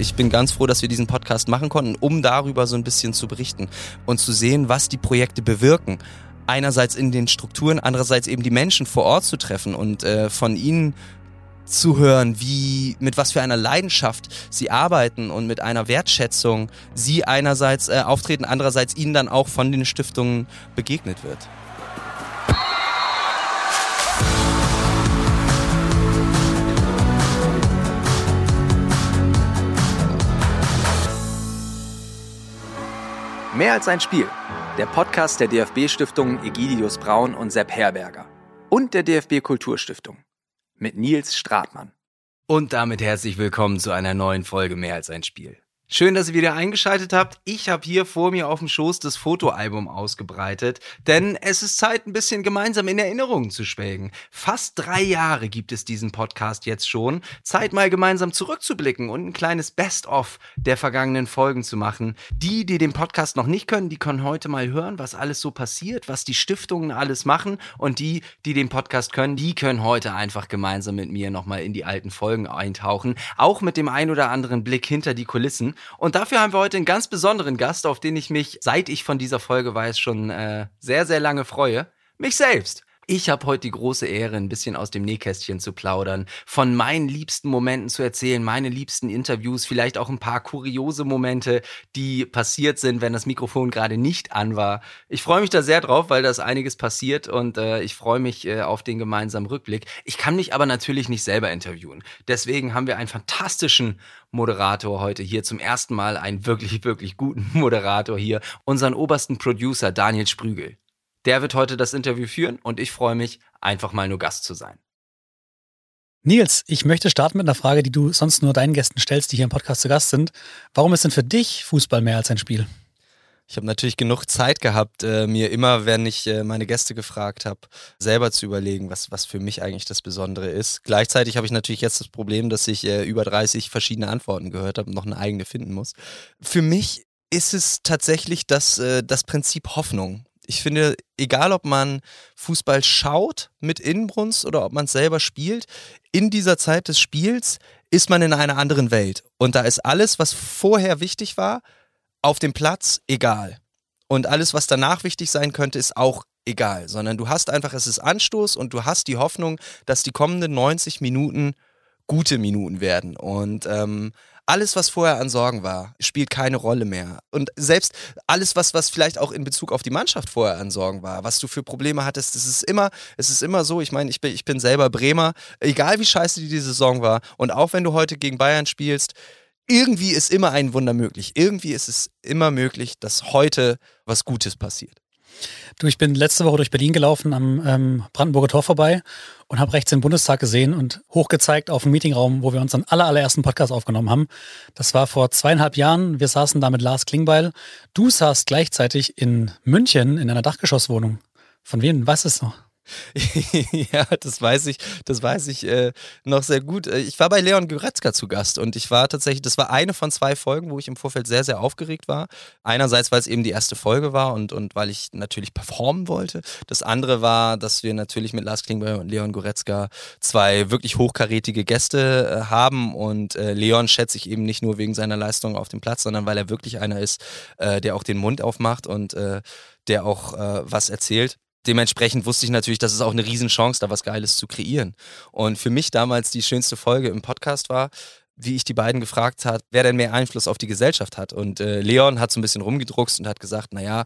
Ich bin ganz froh, dass wir diesen Podcast machen konnten, um darüber so ein bisschen zu berichten und zu sehen, was die Projekte bewirken. Einerseits in den Strukturen, andererseits eben die Menschen vor Ort zu treffen und äh, von ihnen zu hören, wie, mit was für einer Leidenschaft sie arbeiten und mit einer Wertschätzung sie einerseits äh, auftreten, andererseits ihnen dann auch von den Stiftungen begegnet wird. Mehr als ein Spiel. Der Podcast der DFB-Stiftungen Egidius Braun und Sepp Herberger. Und der DFB Kulturstiftung. Mit Nils Stratmann. Und damit herzlich willkommen zu einer neuen Folge Mehr als ein Spiel. Schön, dass ihr wieder eingeschaltet habt. Ich habe hier vor mir auf dem Schoß das Fotoalbum ausgebreitet, denn es ist Zeit, ein bisschen gemeinsam in Erinnerungen zu schwelgen. Fast drei Jahre gibt es diesen Podcast jetzt schon. Zeit mal gemeinsam zurückzublicken und ein kleines Best-of der vergangenen Folgen zu machen. Die, die den Podcast noch nicht können, die können heute mal hören, was alles so passiert, was die Stiftungen alles machen. Und die, die den Podcast können, die können heute einfach gemeinsam mit mir nochmal in die alten Folgen eintauchen. Auch mit dem ein oder anderen Blick hinter die Kulissen. Und dafür haben wir heute einen ganz besonderen Gast, auf den ich mich, seit ich von dieser Folge weiß, schon äh, sehr, sehr lange freue. Mich selbst. Ich habe heute die große Ehre, ein bisschen aus dem Nähkästchen zu plaudern, von meinen liebsten Momenten zu erzählen, meine liebsten Interviews, vielleicht auch ein paar kuriose Momente, die passiert sind, wenn das Mikrofon gerade nicht an war. Ich freue mich da sehr drauf, weil da ist einiges passiert und äh, ich freue mich äh, auf den gemeinsamen Rückblick. Ich kann mich aber natürlich nicht selber interviewen. Deswegen haben wir einen fantastischen Moderator heute hier zum ersten Mal, einen wirklich, wirklich guten Moderator hier, unseren obersten Producer Daniel Sprügel. Der wird heute das Interview führen und ich freue mich, einfach mal nur Gast zu sein. Nils, ich möchte starten mit einer Frage, die du sonst nur deinen Gästen stellst, die hier im Podcast zu Gast sind. Warum ist denn für dich Fußball mehr als ein Spiel? Ich habe natürlich genug Zeit gehabt, äh, mir immer, wenn ich äh, meine Gäste gefragt habe, selber zu überlegen, was, was für mich eigentlich das Besondere ist. Gleichzeitig habe ich natürlich jetzt das Problem, dass ich äh, über 30 verschiedene Antworten gehört habe und noch eine eigene finden muss. Für mich ist es tatsächlich das, äh, das Prinzip Hoffnung ich finde, egal ob man Fußball schaut mit Inbrunst oder ob man es selber spielt, in dieser Zeit des Spiels ist man in einer anderen Welt. Und da ist alles, was vorher wichtig war, auf dem Platz egal. Und alles, was danach wichtig sein könnte, ist auch egal. Sondern du hast einfach, es ist Anstoß und du hast die Hoffnung, dass die kommenden 90 Minuten gute Minuten werden. Und ähm, alles, was vorher an Sorgen war, spielt keine Rolle mehr. Und selbst alles, was, was vielleicht auch in Bezug auf die Mannschaft vorher an Sorgen war, was du für Probleme hattest, es ist immer, es ist immer so, ich meine, ich bin, ich bin selber Bremer, egal wie scheiße die Saison war, und auch wenn du heute gegen Bayern spielst, irgendwie ist immer ein Wunder möglich. Irgendwie ist es immer möglich, dass heute was Gutes passiert. Du, ich bin letzte Woche durch Berlin gelaufen am ähm, Brandenburger Tor vorbei und habe rechts den Bundestag gesehen und hochgezeigt auf den Meetingraum, wo wir unseren aller, allerersten Podcast aufgenommen haben. Das war vor zweieinhalb Jahren. Wir saßen da mit Lars Klingbeil. Du saßt gleichzeitig in München in einer Dachgeschosswohnung. Von wem? Weißt du es noch? ja, das weiß ich, das weiß ich äh, noch sehr gut. Äh, ich war bei Leon Goretzka zu Gast und ich war tatsächlich, das war eine von zwei Folgen, wo ich im Vorfeld sehr, sehr aufgeregt war. Einerseits, weil es eben die erste Folge war und, und weil ich natürlich performen wollte. Das andere war, dass wir natürlich mit Lars Klingbeil und Leon Goretzka zwei wirklich hochkarätige Gäste äh, haben und äh, Leon schätze ich eben nicht nur wegen seiner Leistung auf dem Platz, sondern weil er wirklich einer ist, äh, der auch den Mund aufmacht und äh, der auch was erzählt dementsprechend wusste ich natürlich, dass es auch eine Riesenchance, da was Geiles zu kreieren. Und für mich damals die schönste Folge im Podcast war, wie ich die beiden gefragt hat, wer denn mehr Einfluss auf die Gesellschaft hat. Und äh, Leon hat so ein bisschen rumgedruckst und hat gesagt, naja,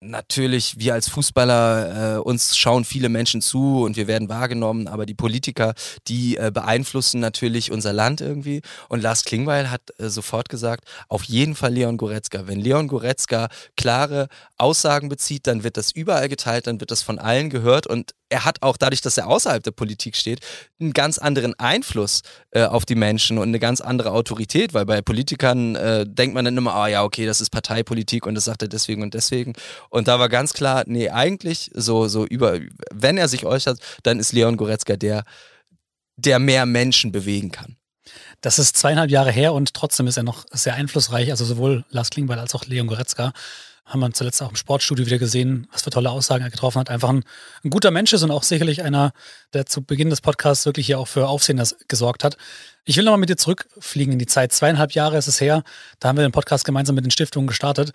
natürlich, wir als Fußballer, äh, uns schauen viele Menschen zu und wir werden wahrgenommen, aber die Politiker, die äh, beeinflussen natürlich unser Land irgendwie. Und Lars Klingbeil hat äh, sofort gesagt, auf jeden Fall Leon Goretzka. Wenn Leon Goretzka klare Aussagen bezieht, dann wird das überall geteilt, dann wird das von allen gehört und er hat auch dadurch, dass er außerhalb der Politik steht, einen ganz anderen Einfluss äh, auf die Menschen und eine ganz andere Autorität, weil bei Politikern äh, denkt man dann immer, ah ja, okay, das ist Parteipolitik und das sagt er deswegen und deswegen. Und da war ganz klar, nee, eigentlich so, so über, wenn er sich äußert, dann ist Leon Goretzka der, der mehr Menschen bewegen kann. Das ist zweieinhalb Jahre her und trotzdem ist er noch sehr einflussreich, also sowohl Lars Klingbeil als auch Leon Goretzka. Haben wir zuletzt auch im Sportstudio wieder gesehen, was für tolle Aussagen er getroffen hat. Einfach ein, ein guter Mensch ist und auch sicherlich einer, der zu Beginn des Podcasts wirklich hier auch für Aufsehen gesorgt hat. Ich will nochmal mit dir zurückfliegen in die Zeit. Zweieinhalb Jahre ist es her. Da haben wir den Podcast gemeinsam mit den Stiftungen gestartet.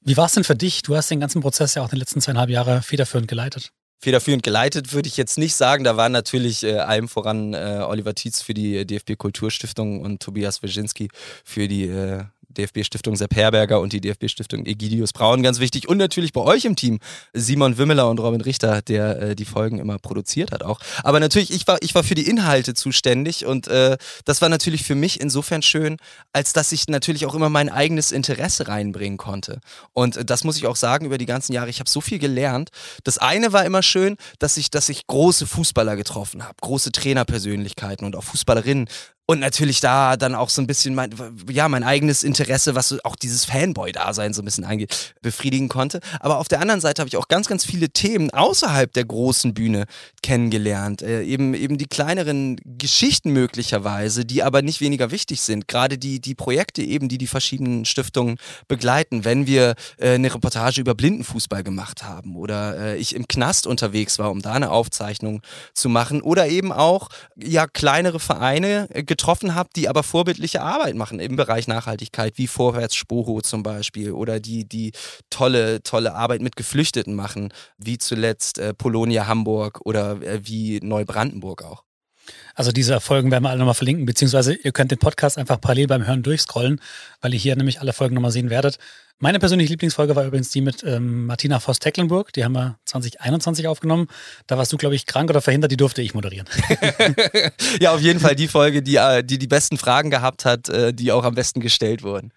Wie war es denn für dich? Du hast den ganzen Prozess ja auch in den letzten zweieinhalb Jahre federführend geleitet federführend geleitet, würde ich jetzt nicht sagen. Da waren natürlich äh, allem voran äh, Oliver Tietz für die DFB Kulturstiftung und Tobias Wyszynski für die äh, DFB-Stiftung Sepp Herberger und die DFB-Stiftung Egidius Braun ganz wichtig. Und natürlich bei euch im Team Simon Wimmeler und Robin Richter, der äh, die Folgen immer produziert hat auch. Aber natürlich, ich war, ich war für die Inhalte zuständig und äh, das war natürlich für mich insofern schön, als dass ich natürlich auch immer mein eigenes Interesse reinbringen konnte. Und äh, das muss ich auch sagen über die ganzen Jahre. Ich habe so viel gelernt. Das eine war immer schön, dass ich, dass ich große Fußballer getroffen habe, große Trainerpersönlichkeiten und auch Fußballerinnen, und natürlich da dann auch so ein bisschen mein, ja, mein eigenes Interesse, was auch dieses Fanboy-Dasein so ein bisschen befriedigen konnte. Aber auf der anderen Seite habe ich auch ganz, ganz viele Themen außerhalb der großen Bühne kennengelernt. Äh, eben, eben die kleineren Geschichten möglicherweise, die aber nicht weniger wichtig sind. Gerade die, die Projekte eben, die die verschiedenen Stiftungen begleiten. Wenn wir äh, eine Reportage über Blindenfußball gemacht haben oder äh, ich im Knast unterwegs war, um da eine Aufzeichnung zu machen oder eben auch, ja, kleinere Vereine äh, getroffen habe, die aber vorbildliche Arbeit machen im Bereich Nachhaltigkeit, wie Vorwärts Spoho zum Beispiel oder die, die tolle, tolle Arbeit mit Geflüchteten machen, wie zuletzt äh, Polonia Hamburg oder äh, wie Neubrandenburg auch. Also diese Folgen werden wir alle nochmal verlinken, beziehungsweise ihr könnt den Podcast einfach parallel beim Hören durchscrollen, weil ihr hier nämlich alle Folgen nochmal sehen werdet. Meine persönliche Lieblingsfolge war übrigens die mit ähm, Martina Voss-Tecklenburg. Die haben wir 2021 aufgenommen. Da warst du, glaube ich, krank oder verhindert. Die durfte ich moderieren. ja, auf jeden Fall die Folge, die, äh, die die besten Fragen gehabt hat, äh, die auch am besten gestellt wurden.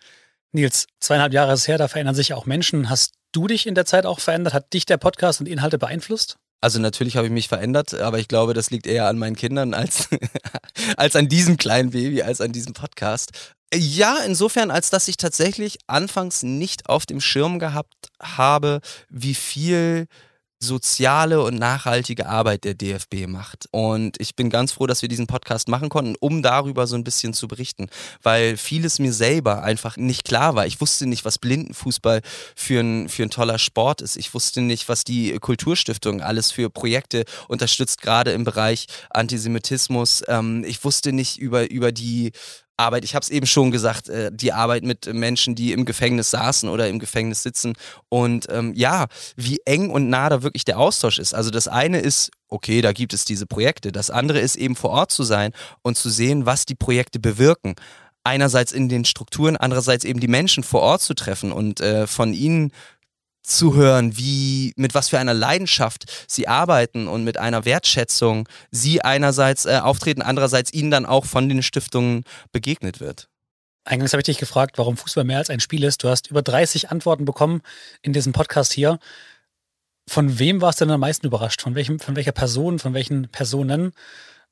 Nils, zweieinhalb Jahre ist her, da verändern sich auch Menschen. Hast du dich in der Zeit auch verändert? Hat dich der Podcast und Inhalte beeinflusst? Also natürlich habe ich mich verändert, aber ich glaube, das liegt eher an meinen Kindern als, als an diesem kleinen Baby, als an diesem Podcast. Ja, insofern, als dass ich tatsächlich anfangs nicht auf dem Schirm gehabt habe, wie viel soziale und nachhaltige Arbeit der DFB macht. Und ich bin ganz froh, dass wir diesen Podcast machen konnten, um darüber so ein bisschen zu berichten, weil vieles mir selber einfach nicht klar war. Ich wusste nicht, was Blindenfußball für ein, für ein toller Sport ist. Ich wusste nicht, was die Kulturstiftung alles für Projekte unterstützt, gerade im Bereich Antisemitismus. Ähm, ich wusste nicht über, über die Arbeit, ich habe es eben schon gesagt, äh, die Arbeit mit Menschen, die im Gefängnis saßen oder im Gefängnis sitzen. Und ähm, ja, wie eng und nah da wirklich der Austausch ist. Also das eine ist, okay, da gibt es diese Projekte. Das andere ist eben vor Ort zu sein und zu sehen, was die Projekte bewirken einerseits in den Strukturen, andererseits eben die Menschen vor Ort zu treffen und äh, von ihnen zu hören, wie, mit was für einer Leidenschaft sie arbeiten und mit einer Wertschätzung sie einerseits äh, auftreten, andererseits ihnen dann auch von den Stiftungen begegnet wird. Eingangs habe ich dich gefragt, warum Fußball mehr als ein Spiel ist. Du hast über 30 Antworten bekommen in diesem Podcast hier. Von wem warst du denn am meisten überrascht? Von, welchem, von welcher Person, von welchen Personen?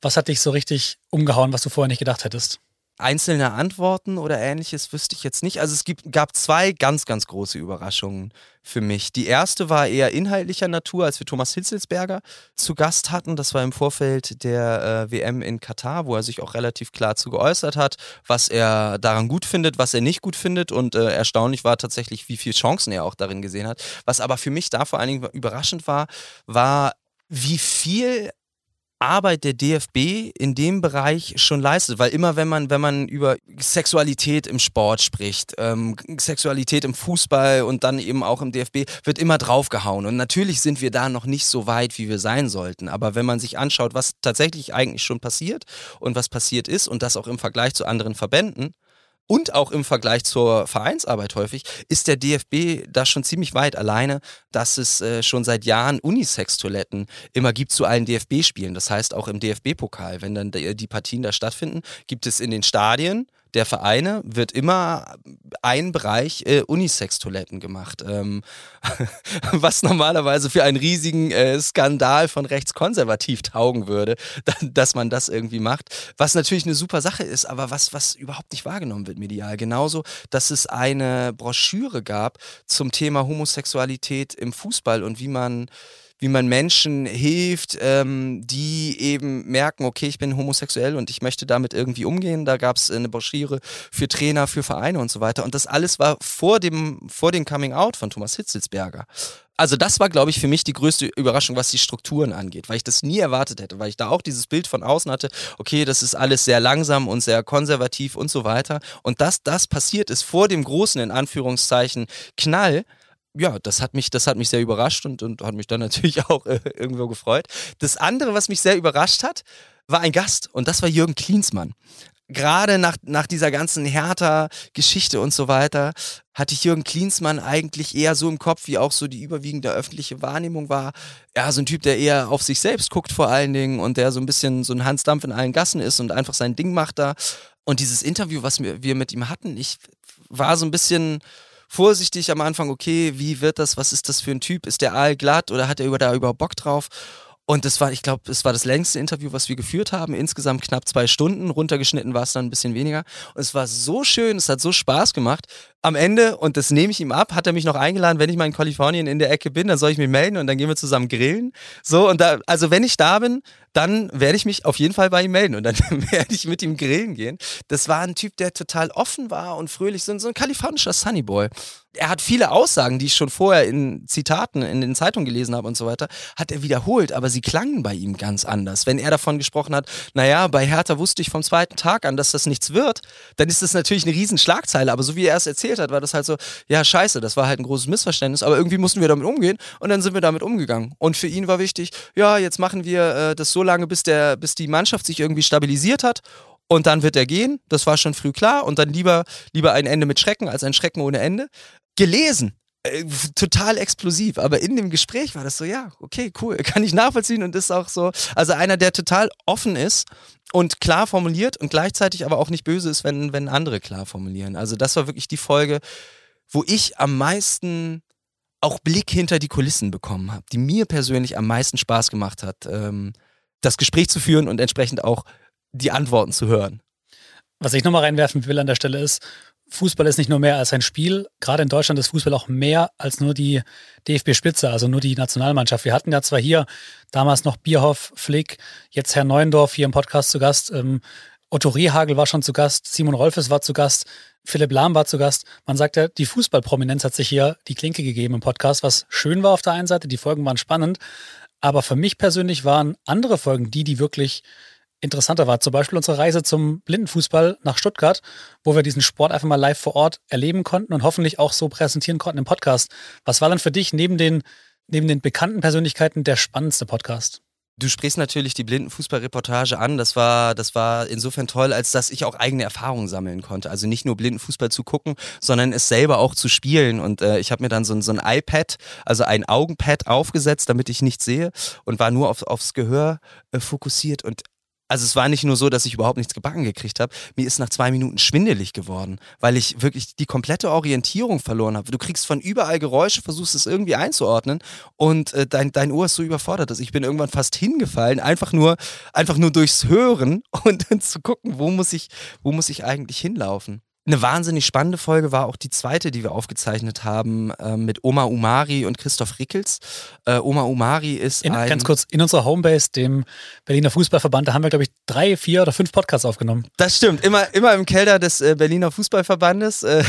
Was hat dich so richtig umgehauen, was du vorher nicht gedacht hättest? Einzelne Antworten oder ähnliches wüsste ich jetzt nicht. Also es gibt, gab zwei ganz, ganz große Überraschungen für mich. Die erste war eher inhaltlicher Natur, als wir Thomas Hitzelsberger zu Gast hatten. Das war im Vorfeld der äh, WM in Katar, wo er sich auch relativ klar zu geäußert hat, was er daran gut findet, was er nicht gut findet. Und äh, erstaunlich war tatsächlich, wie viele Chancen er auch darin gesehen hat. Was aber für mich da vor allen Dingen überraschend war, war, wie viel Arbeit der DFB in dem Bereich schon leistet. Weil immer, wenn man, wenn man über Sexualität im Sport spricht, ähm, Sexualität im Fußball und dann eben auch im DFB, wird immer draufgehauen. Und natürlich sind wir da noch nicht so weit, wie wir sein sollten. Aber wenn man sich anschaut, was tatsächlich eigentlich schon passiert und was passiert ist und das auch im Vergleich zu anderen Verbänden, und auch im Vergleich zur Vereinsarbeit häufig, ist der DFB da schon ziemlich weit alleine, dass es äh, schon seit Jahren Unisex-Toiletten immer gibt zu allen DFB-Spielen. Das heißt auch im DFB-Pokal, wenn dann die Partien da stattfinden, gibt es in den Stadien der Vereine wird immer ein Bereich äh, Unisex-Toiletten gemacht, ähm, was normalerweise für einen riesigen äh, Skandal von rechtskonservativ taugen würde, dass man das irgendwie macht. Was natürlich eine super Sache ist, aber was, was überhaupt nicht wahrgenommen wird medial. Genauso, dass es eine Broschüre gab zum Thema Homosexualität im Fußball und wie man wie man Menschen hilft, ähm, die eben merken, okay, ich bin homosexuell und ich möchte damit irgendwie umgehen. Da gab es eine Broschüre für Trainer, für Vereine und so weiter. Und das alles war vor dem, vor dem Coming Out von Thomas Hitzelsberger. Also das war, glaube ich, für mich die größte Überraschung, was die Strukturen angeht, weil ich das nie erwartet hätte, weil ich da auch dieses Bild von außen hatte, okay, das ist alles sehr langsam und sehr konservativ und so weiter. Und dass das passiert ist vor dem großen, in Anführungszeichen, Knall, ja, das hat mich, das hat mich sehr überrascht und, und hat mich dann natürlich auch äh, irgendwo gefreut. Das andere, was mich sehr überrascht hat, war ein Gast und das war Jürgen Klinsmann gerade nach, nach dieser ganzen Hertha-Geschichte und so weiter, hatte ich Jürgen Klinsmann eigentlich eher so im Kopf, wie auch so die überwiegende öffentliche Wahrnehmung war. Ja, so ein Typ, der eher auf sich selbst guckt vor allen Dingen und der so ein bisschen so ein Hansdampf in allen Gassen ist und einfach sein Ding macht da. Und dieses Interview, was wir, wir mit ihm hatten, ich war so ein bisschen vorsichtig am Anfang, okay, wie wird das, was ist das für ein Typ? Ist der aalglatt oder hat er da überhaupt Bock drauf? Und das war, ich glaube, es war das längste Interview, was wir geführt haben. Insgesamt knapp zwei Stunden. Runtergeschnitten war es dann ein bisschen weniger. Und es war so schön, es hat so Spaß gemacht. Am Ende, und das nehme ich ihm ab, hat er mich noch eingeladen, wenn ich mal in Kalifornien in der Ecke bin, dann soll ich mich melden und dann gehen wir zusammen grillen. So, und da, also wenn ich da bin, dann werde ich mich auf jeden Fall bei ihm melden und dann werde ich mit ihm grillen gehen. Das war ein Typ, der total offen war und fröhlich, so, so ein kalifornischer Sunnyboy. Er hat viele Aussagen, die ich schon vorher in Zitaten in den Zeitungen gelesen habe und so weiter, hat er wiederholt, aber sie klangen bei ihm ganz anders. Wenn er davon gesprochen hat, naja, bei Hertha wusste ich vom zweiten Tag an, dass das nichts wird, dann ist das natürlich eine riesen Schlagzeile, aber so wie er es erzählt hat, war das halt so, ja scheiße, das war halt ein großes Missverständnis, aber irgendwie mussten wir damit umgehen und dann sind wir damit umgegangen. Und für ihn war wichtig, ja, jetzt machen wir äh, das so lange, bis, der, bis die Mannschaft sich irgendwie stabilisiert hat und dann wird er gehen. Das war schon früh klar. Und dann lieber, lieber ein Ende mit Schrecken als ein Schrecken ohne Ende. Gelesen. Äh, total explosiv, aber in dem Gespräch war das so, ja, okay, cool, kann ich nachvollziehen und ist auch so, also einer, der total offen ist und klar formuliert und gleichzeitig aber auch nicht böse ist, wenn, wenn andere klar formulieren. Also das war wirklich die Folge, wo ich am meisten auch Blick hinter die Kulissen bekommen habe, die mir persönlich am meisten Spaß gemacht hat. Ähm, das Gespräch zu führen und entsprechend auch die Antworten zu hören. Was ich nochmal reinwerfen will an der Stelle ist, Fußball ist nicht nur mehr als ein Spiel. Gerade in Deutschland ist Fußball auch mehr als nur die DFB-Spitze, also nur die Nationalmannschaft. Wir hatten ja zwar hier damals noch Bierhoff, Flick, jetzt Herr Neuendorf hier im Podcast zu Gast. Ähm, Otto Rehagel war schon zu Gast, Simon Rolfes war zu Gast, Philipp Lahm war zu Gast. Man sagt ja, die Fußballprominenz hat sich hier die Klinke gegeben im Podcast, was schön war auf der einen Seite. Die Folgen waren spannend. Aber für mich persönlich waren andere Folgen die, die wirklich interessanter war. Zum Beispiel unsere Reise zum Blindenfußball nach Stuttgart, wo wir diesen Sport einfach mal live vor Ort erleben konnten und hoffentlich auch so präsentieren konnten im Podcast. Was war dann für dich neben den, neben den bekannten Persönlichkeiten der spannendste Podcast? Du sprichst natürlich die Blindenfußballreportage an. Das war, das war insofern toll, als dass ich auch eigene Erfahrungen sammeln konnte. Also nicht nur Blindenfußball zu gucken, sondern es selber auch zu spielen. Und äh, ich habe mir dann so, so ein iPad, also ein Augenpad aufgesetzt, damit ich nichts sehe und war nur auf, aufs Gehör äh, fokussiert. Und also es war nicht nur so, dass ich überhaupt nichts gebacken gekriegt habe, mir ist nach zwei Minuten schwindelig geworden, weil ich wirklich die komplette Orientierung verloren habe. Du kriegst von überall Geräusche, versuchst es irgendwie einzuordnen und äh, dein, dein Ohr ist so überfordert, dass ich bin irgendwann fast hingefallen, einfach nur, einfach nur durchs Hören und dann zu gucken, wo muss ich, wo muss ich eigentlich hinlaufen. Eine wahnsinnig spannende Folge war auch die zweite, die wir aufgezeichnet haben äh, mit Oma Umari und Christoph Rickels. Äh, Oma Umari ist in, ein... Ganz kurz, in unserer Homebase, dem Berliner Fußballverband, da haben wir, glaube ich, drei, vier oder fünf Podcasts aufgenommen. Das stimmt, immer, immer im Keller des äh, Berliner Fußballverbandes. Äh,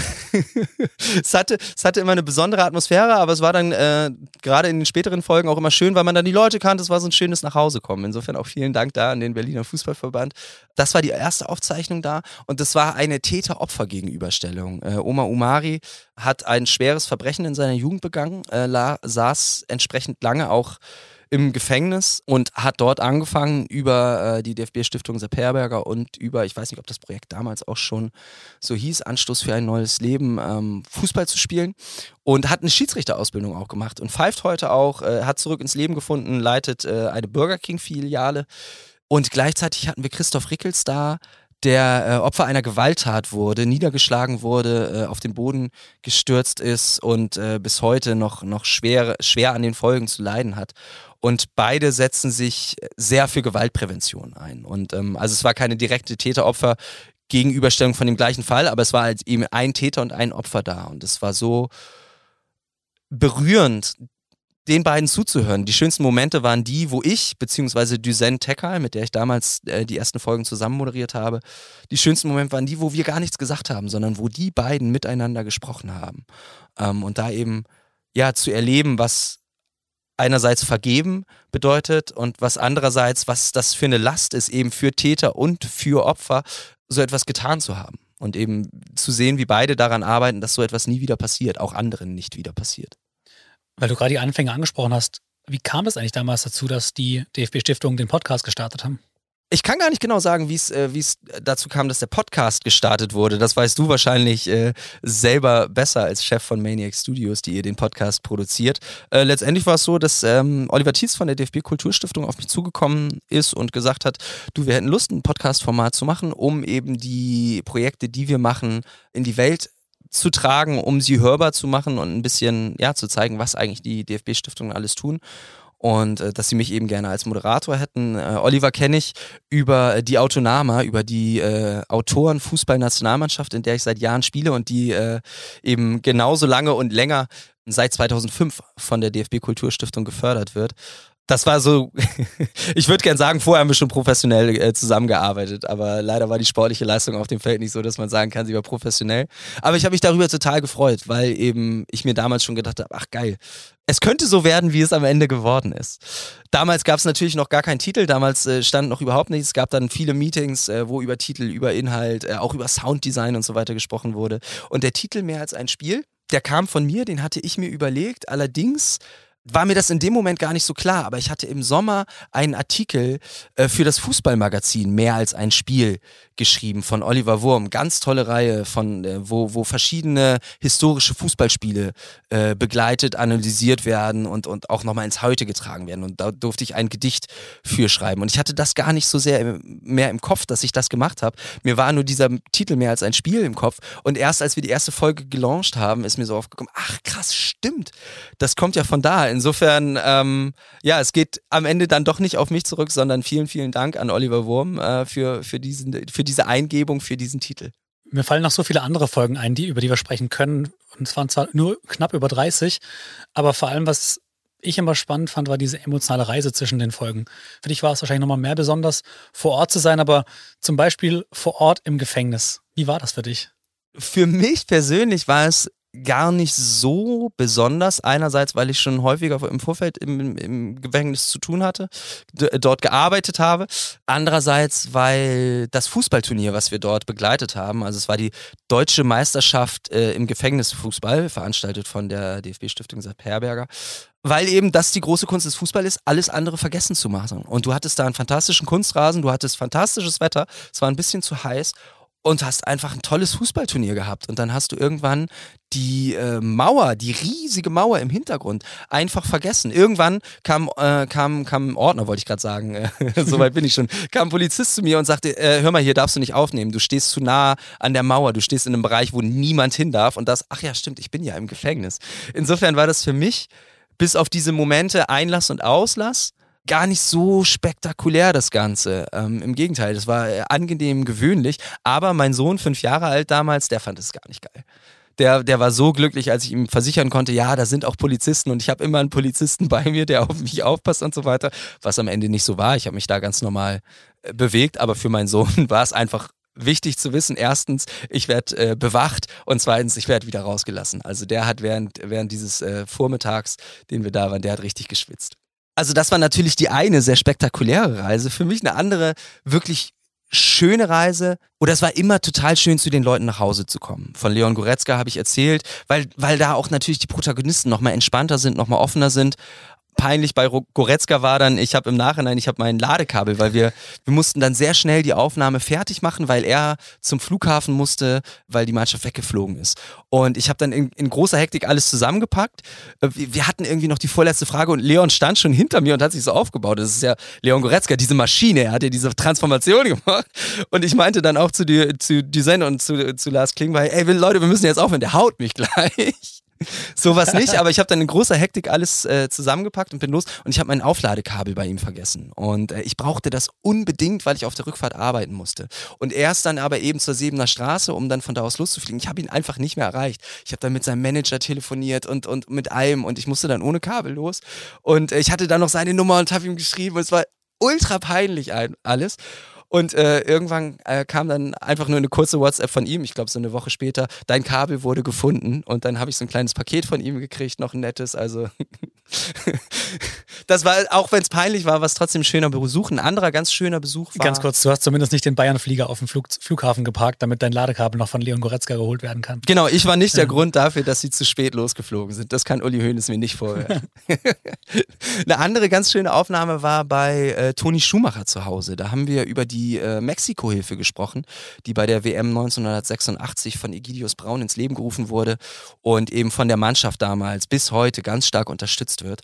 es, hatte, es hatte immer eine besondere Atmosphäre, aber es war dann äh, gerade in den späteren Folgen auch immer schön, weil man dann die Leute kannte. Es war so ein schönes Nachhausekommen. Insofern auch vielen Dank da an den Berliner Fußballverband. Das war die erste Aufzeichnung da und das war eine Täter-Opfer-Gegenüberstellung. Äh, Oma Umari hat ein schweres Verbrechen in seiner Jugend begangen, äh, la, saß entsprechend lange auch im Gefängnis und hat dort angefangen über äh, die DFB-Stiftung Sepp Herberger und über, ich weiß nicht, ob das Projekt damals auch schon so hieß, Anstoß für ein neues Leben, ähm, Fußball zu spielen und hat eine Schiedsrichterausbildung auch gemacht und pfeift heute auch, äh, hat zurück ins Leben gefunden, leitet äh, eine Burger King-Filiale und gleichzeitig hatten wir Christoph Rickels da, der äh, Opfer einer Gewalttat wurde, niedergeschlagen wurde, äh, auf den Boden gestürzt ist und äh, bis heute noch, noch schwer, schwer an den Folgen zu leiden hat. Und beide setzen sich sehr für Gewaltprävention ein. Und ähm, also es war keine direkte Täter-Opfer. Gegenüberstellung von dem gleichen Fall, aber es war halt eben ein Täter und ein Opfer da. Und es war so berührend, den beiden zuzuhören. Die schönsten Momente waren die, wo ich, beziehungsweise Duzen Tekal, mit der ich damals äh, die ersten Folgen zusammen moderiert habe, die schönsten Momente waren die, wo wir gar nichts gesagt haben, sondern wo die beiden miteinander gesprochen haben. Ähm, und da eben, ja, zu erleben, was einerseits vergeben bedeutet und was andererseits, was das für eine Last ist, eben für Täter und für Opfer, so etwas getan zu haben. Und eben zu sehen, wie beide daran arbeiten, dass so etwas nie wieder passiert, auch anderen nicht wieder passiert. Weil du gerade die Anfänge angesprochen hast, wie kam es eigentlich damals dazu, dass die DFB-Stiftung den Podcast gestartet haben? Ich kann gar nicht genau sagen, wie äh, es dazu kam, dass der Podcast gestartet wurde. Das weißt du wahrscheinlich äh, selber besser als Chef von Maniac Studios, die ihr den Podcast produziert. Äh, letztendlich war es so, dass ähm, Oliver Thies von der DFB Kulturstiftung auf mich zugekommen ist und gesagt hat, du, wir hätten Lust, ein Podcast-Format zu machen, um eben die Projekte, die wir machen, in die Welt zu tragen, um sie hörbar zu machen und ein bisschen ja zu zeigen, was eigentlich die DFB-Stiftungen alles tun und äh, dass sie mich eben gerne als Moderator hätten. Äh, Oliver kenne ich über die Autonama, über die äh, Autoren Fußballnationalmannschaft, in der ich seit Jahren spiele und die äh, eben genauso lange und länger seit 2005 von der DFB Kulturstiftung gefördert wird das war so, ich würde gern sagen, vorher haben wir schon professionell äh, zusammengearbeitet, aber leider war die sportliche Leistung auf dem Feld nicht so, dass man sagen kann, sie war professionell. Aber ich habe mich darüber total gefreut, weil eben ich mir damals schon gedacht habe, ach geil, es könnte so werden, wie es am Ende geworden ist. Damals gab es natürlich noch gar keinen Titel, damals äh, stand noch überhaupt nichts. Es gab dann viele Meetings, äh, wo über Titel, über Inhalt, äh, auch über Sounddesign und so weiter gesprochen wurde. Und der Titel mehr als ein Spiel, der kam von mir, den hatte ich mir überlegt. Allerdings war mir das in dem Moment gar nicht so klar, aber ich hatte im Sommer einen Artikel äh, für das Fußballmagazin Mehr als ein Spiel geschrieben von Oliver Wurm. Ganz tolle Reihe, von, äh, wo, wo verschiedene historische Fußballspiele äh, begleitet, analysiert werden und, und auch nochmal ins Heute getragen werden. Und da durfte ich ein Gedicht für schreiben. Und ich hatte das gar nicht so sehr im, mehr im Kopf, dass ich das gemacht habe. Mir war nur dieser Titel mehr als ein Spiel im Kopf. Und erst als wir die erste Folge gelauncht haben, ist mir so aufgekommen, ach krass, stimmt. Das kommt ja von da. Insofern, ähm, ja, es geht am Ende dann doch nicht auf mich zurück, sondern vielen, vielen Dank an Oliver Wurm äh, für, für, diesen, für diese Eingebung für diesen Titel. Mir fallen noch so viele andere Folgen ein, die, über die wir sprechen können. Und es waren zwar nur knapp über 30, aber vor allem, was ich immer spannend fand, war diese emotionale Reise zwischen den Folgen. Für dich war es wahrscheinlich nochmal mehr besonders, vor Ort zu sein, aber zum Beispiel vor Ort im Gefängnis. Wie war das für dich? Für mich persönlich war es gar nicht so besonders. Einerseits, weil ich schon häufiger im Vorfeld im, im Gefängnis zu tun hatte, dort gearbeitet habe. Andererseits, weil das Fußballturnier, was wir dort begleitet haben, also es war die deutsche Meisterschaft äh, im Gefängnisfußball, veranstaltet von der DFB-Stiftung Sepp Herberger, weil eben das die große Kunst des Fußballs ist, alles andere vergessen zu machen. Und du hattest da einen fantastischen Kunstrasen, du hattest fantastisches Wetter, es war ein bisschen zu heiß und hast einfach ein tolles Fußballturnier gehabt. Und dann hast du irgendwann die äh, Mauer, die riesige Mauer im Hintergrund einfach vergessen. Irgendwann kam, äh, kam, kam Ordner, wollte ich gerade sagen, soweit bin ich schon, kam ein Polizist zu mir und sagte, äh, hör mal, hier darfst du nicht aufnehmen, du stehst zu nah an der Mauer, du stehst in einem Bereich, wo niemand hin darf. Und das, ach ja, stimmt, ich bin ja im Gefängnis. Insofern war das für mich bis auf diese Momente Einlass und Auslass gar nicht so spektakulär, das Ganze. Ähm, Im Gegenteil, das war äh, angenehm gewöhnlich. Aber mein Sohn, fünf Jahre alt damals, der fand es gar nicht geil. Der, der war so glücklich, als ich ihm versichern konnte, ja, da sind auch Polizisten und ich habe immer einen Polizisten bei mir, der auf mich aufpasst und so weiter. Was am Ende nicht so war. Ich habe mich da ganz normal äh, bewegt, aber für meinen Sohn war es einfach wichtig zu wissen, erstens, ich werde äh, bewacht und zweitens, ich werde wieder rausgelassen. Also der hat während, während dieses äh, Vormittags, den wir da waren, der hat richtig geschwitzt. Also das war natürlich die eine sehr spektakuläre Reise. Für mich eine andere wirklich schöne Reise. Oder es war immer total schön, zu den Leuten nach Hause zu kommen. Von Leon Goretzka habe ich erzählt, weil, weil da auch natürlich die Protagonisten nochmal entspannter sind, nochmal offener sind peinlich bei Goretzka war dann, ich habe im Nachhinein, ich habe mein Ladekabel, weil wir, wir mussten dann sehr schnell die Aufnahme fertig machen, weil er zum Flughafen musste, weil die Mannschaft weggeflogen ist. Und ich habe dann in, in, großer Hektik alles zusammengepackt. Äh, wir hatten irgendwie noch die vorletzte Frage und Leon stand schon hinter mir und hat sich so aufgebaut. Das ist ja Leon Goretzka, diese Maschine, er hat ja diese Transformation gemacht. Und ich meinte dann auch zu, die, zu Düsen und zu, zu Lars Klingbeil, ey Leute, wir müssen jetzt aufhören, der haut mich gleich. Sowas nicht, aber ich habe dann in großer Hektik alles äh, zusammengepackt und bin los und ich habe mein Aufladekabel bei ihm vergessen. Und äh, ich brauchte das unbedingt, weil ich auf der Rückfahrt arbeiten musste. Und er ist dann aber eben zur Sebener Straße, um dann von da aus loszufliegen. Ich habe ihn einfach nicht mehr erreicht. Ich habe dann mit seinem Manager telefoniert und, und mit allem und ich musste dann ohne Kabel los. Und äh, ich hatte dann noch seine Nummer und habe ihm geschrieben. Und es war ultra peinlich alles. Und äh, irgendwann äh, kam dann einfach nur eine kurze WhatsApp von ihm, ich glaube so eine Woche später, dein Kabel wurde gefunden und dann habe ich so ein kleines Paket von ihm gekriegt, noch ein nettes. Also das war, auch wenn es peinlich war, war es trotzdem ein schöner Besuch. Ein anderer ganz schöner Besuch war. Ganz kurz, du hast zumindest nicht den Bayern-Flieger auf dem Flug, Flughafen geparkt, damit dein Ladekabel noch von Leon Goretzka geholt werden kann. Genau, ich war nicht ja. der Grund dafür, dass sie zu spät losgeflogen sind. Das kann Uli Hoeneß mir nicht vorwerfen. Eine andere ganz schöne Aufnahme war bei äh, Toni Schumacher zu Hause. Da haben wir über die die äh, Mexiko-Hilfe gesprochen, die bei der WM 1986 von Egidius Braun ins Leben gerufen wurde und eben von der Mannschaft damals bis heute ganz stark unterstützt wird.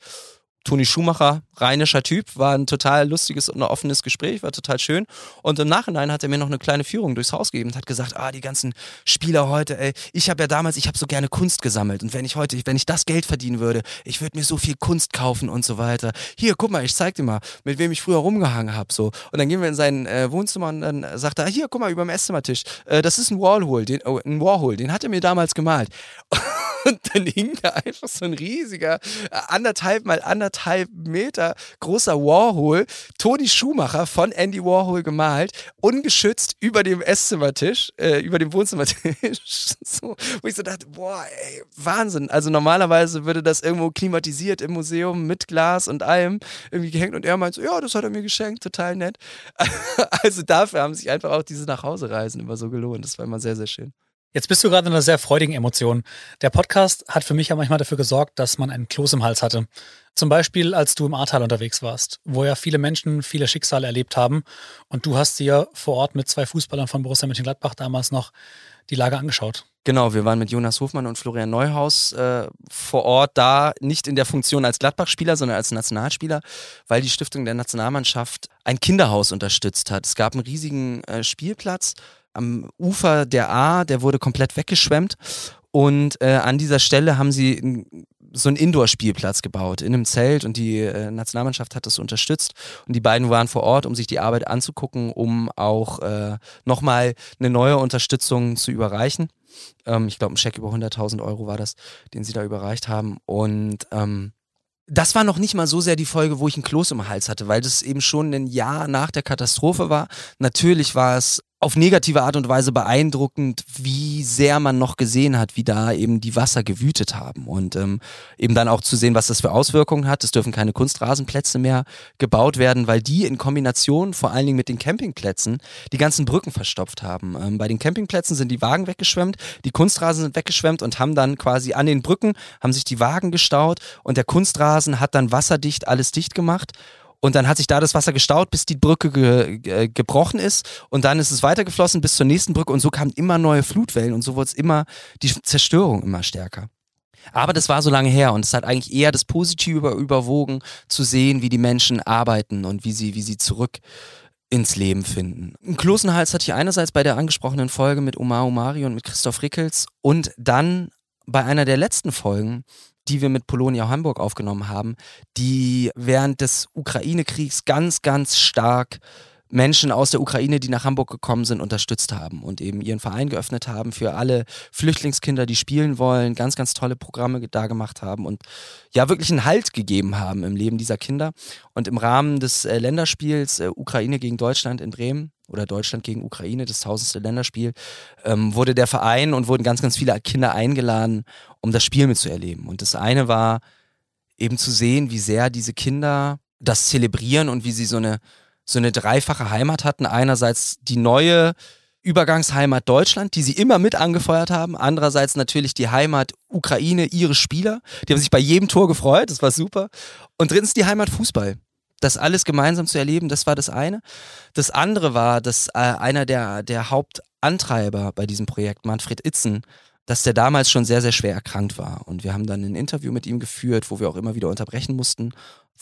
Toni Schumacher, rheinischer Typ, war ein total lustiges und offenes Gespräch, war total schön. Und im Nachhinein hat er mir noch eine kleine Führung durchs Haus gegeben und hat gesagt, ah, die ganzen Spieler heute, ey, ich habe ja damals, ich habe so gerne Kunst gesammelt und wenn ich heute, wenn ich das Geld verdienen würde, ich würde mir so viel Kunst kaufen und so weiter. Hier, guck mal, ich zeig dir mal, mit wem ich früher rumgehangen habe, so. Und dann gehen wir in sein äh, Wohnzimmer und dann sagt er, hier, guck mal, über dem Esszimmertisch, äh, das ist ein Warhol, den, oh, ein Warhol, den hat er mir damals gemalt. Und dann hing da einfach so ein riesiger, äh, anderthalb mal anderthalb Meter großer Warhol, Toni Schumacher von Andy Warhol gemalt, ungeschützt über dem Esszimmertisch, äh, über dem Wohnzimmertisch. so, wo ich so dachte, boah, ey, Wahnsinn. Also normalerweise würde das irgendwo klimatisiert im Museum mit Glas und allem irgendwie gehängt und er meint so, ja, das hat er mir geschenkt, total nett. also dafür haben sich einfach auch diese Nachhausereisen immer so gelohnt. Das war immer sehr, sehr schön. Jetzt bist du gerade in einer sehr freudigen Emotion. Der Podcast hat für mich ja manchmal dafür gesorgt, dass man einen Kloß im Hals hatte. Zum Beispiel, als du im Ahrtal unterwegs warst, wo ja viele Menschen viele Schicksale erlebt haben. Und du hast dir vor Ort mit zwei Fußballern von Borussia Mönchengladbach damals noch die Lage angeschaut. Genau, wir waren mit Jonas Hofmann und Florian Neuhaus äh, vor Ort da, nicht in der Funktion als Gladbach-Spieler, sondern als Nationalspieler, weil die Stiftung der Nationalmannschaft ein Kinderhaus unterstützt hat. Es gab einen riesigen äh, Spielplatz am Ufer der A, der wurde komplett weggeschwemmt. Und äh, an dieser Stelle haben sie so einen Indoor-Spielplatz gebaut in einem Zelt und die äh, Nationalmannschaft hat das unterstützt. Und die beiden waren vor Ort, um sich die Arbeit anzugucken, um auch äh, nochmal eine neue Unterstützung zu überreichen. Ähm, ich glaube, ein Scheck über 100.000 Euro war das, den sie da überreicht haben. Und ähm, das war noch nicht mal so sehr die Folge, wo ich einen Kloß im Hals hatte, weil das eben schon ein Jahr nach der Katastrophe war. Natürlich war es auf negative Art und Weise beeindruckend, wie sehr man noch gesehen hat, wie da eben die Wasser gewütet haben und ähm, eben dann auch zu sehen, was das für Auswirkungen hat. Es dürfen keine Kunstrasenplätze mehr gebaut werden, weil die in Kombination vor allen Dingen mit den Campingplätzen die ganzen Brücken verstopft haben. Ähm, bei den Campingplätzen sind die Wagen weggeschwemmt, die Kunstrasen sind weggeschwemmt und haben dann quasi an den Brücken haben sich die Wagen gestaut und der Kunstrasen hat dann wasserdicht alles dicht gemacht und dann hat sich da das Wasser gestaut, bis die Brücke ge ge gebrochen ist. Und dann ist es weitergeflossen bis zur nächsten Brücke. Und so kamen immer neue Flutwellen. Und so wurde es immer, die Zerstörung immer stärker. Aber das war so lange her und es hat eigentlich eher das Positive überwogen, zu sehen, wie die Menschen arbeiten und wie sie, wie sie zurück ins Leben finden. Einen Kloßenhals hatte ich einerseits bei der angesprochenen Folge mit Omar Omari und mit Christoph Rickels und dann bei einer der letzten Folgen die wir mit Polonia Hamburg aufgenommen haben, die während des Ukraine-Kriegs ganz, ganz stark Menschen aus der Ukraine, die nach Hamburg gekommen sind, unterstützt haben und eben ihren Verein geöffnet haben für alle Flüchtlingskinder, die spielen wollen, ganz, ganz tolle Programme da gemacht haben und ja wirklich einen Halt gegeben haben im Leben dieser Kinder. Und im Rahmen des äh, Länderspiels äh, Ukraine gegen Deutschland in Bremen oder Deutschland gegen Ukraine, das tausendste Länderspiel, ähm, wurde der Verein und wurden ganz, ganz viele Kinder eingeladen, um das Spiel mitzuerleben. Und das eine war eben zu sehen, wie sehr diese Kinder das zelebrieren und wie sie so eine so eine dreifache Heimat hatten. Einerseits die neue Übergangsheimat Deutschland, die sie immer mit angefeuert haben. Andererseits natürlich die Heimat Ukraine, ihre Spieler. Die haben sich bei jedem Tor gefreut, das war super. Und drittens die Heimat Fußball. Das alles gemeinsam zu erleben, das war das eine. Das andere war, dass äh, einer der, der Hauptantreiber bei diesem Projekt, Manfred Itzen, dass der damals schon sehr, sehr schwer erkrankt war. Und wir haben dann ein Interview mit ihm geführt, wo wir auch immer wieder unterbrechen mussten,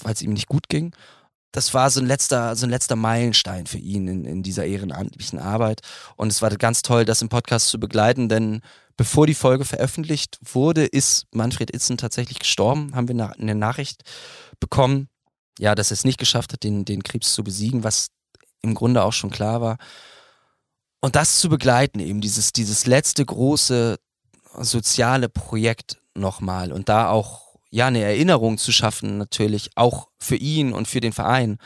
weil es ihm nicht gut ging. Das war so ein letzter, so ein letzter Meilenstein für ihn in, in dieser ehrenamtlichen Arbeit. Und es war ganz toll, das im Podcast zu begleiten, denn bevor die Folge veröffentlicht wurde, ist Manfred Itzen tatsächlich gestorben, haben wir eine Nachricht bekommen, ja, dass er es nicht geschafft hat, den, den Krebs zu besiegen, was im Grunde auch schon klar war. Und das zu begleiten, eben dieses, dieses letzte große soziale Projekt nochmal und da auch ja eine Erinnerung zu schaffen, natürlich auch für ihn und für den Verein,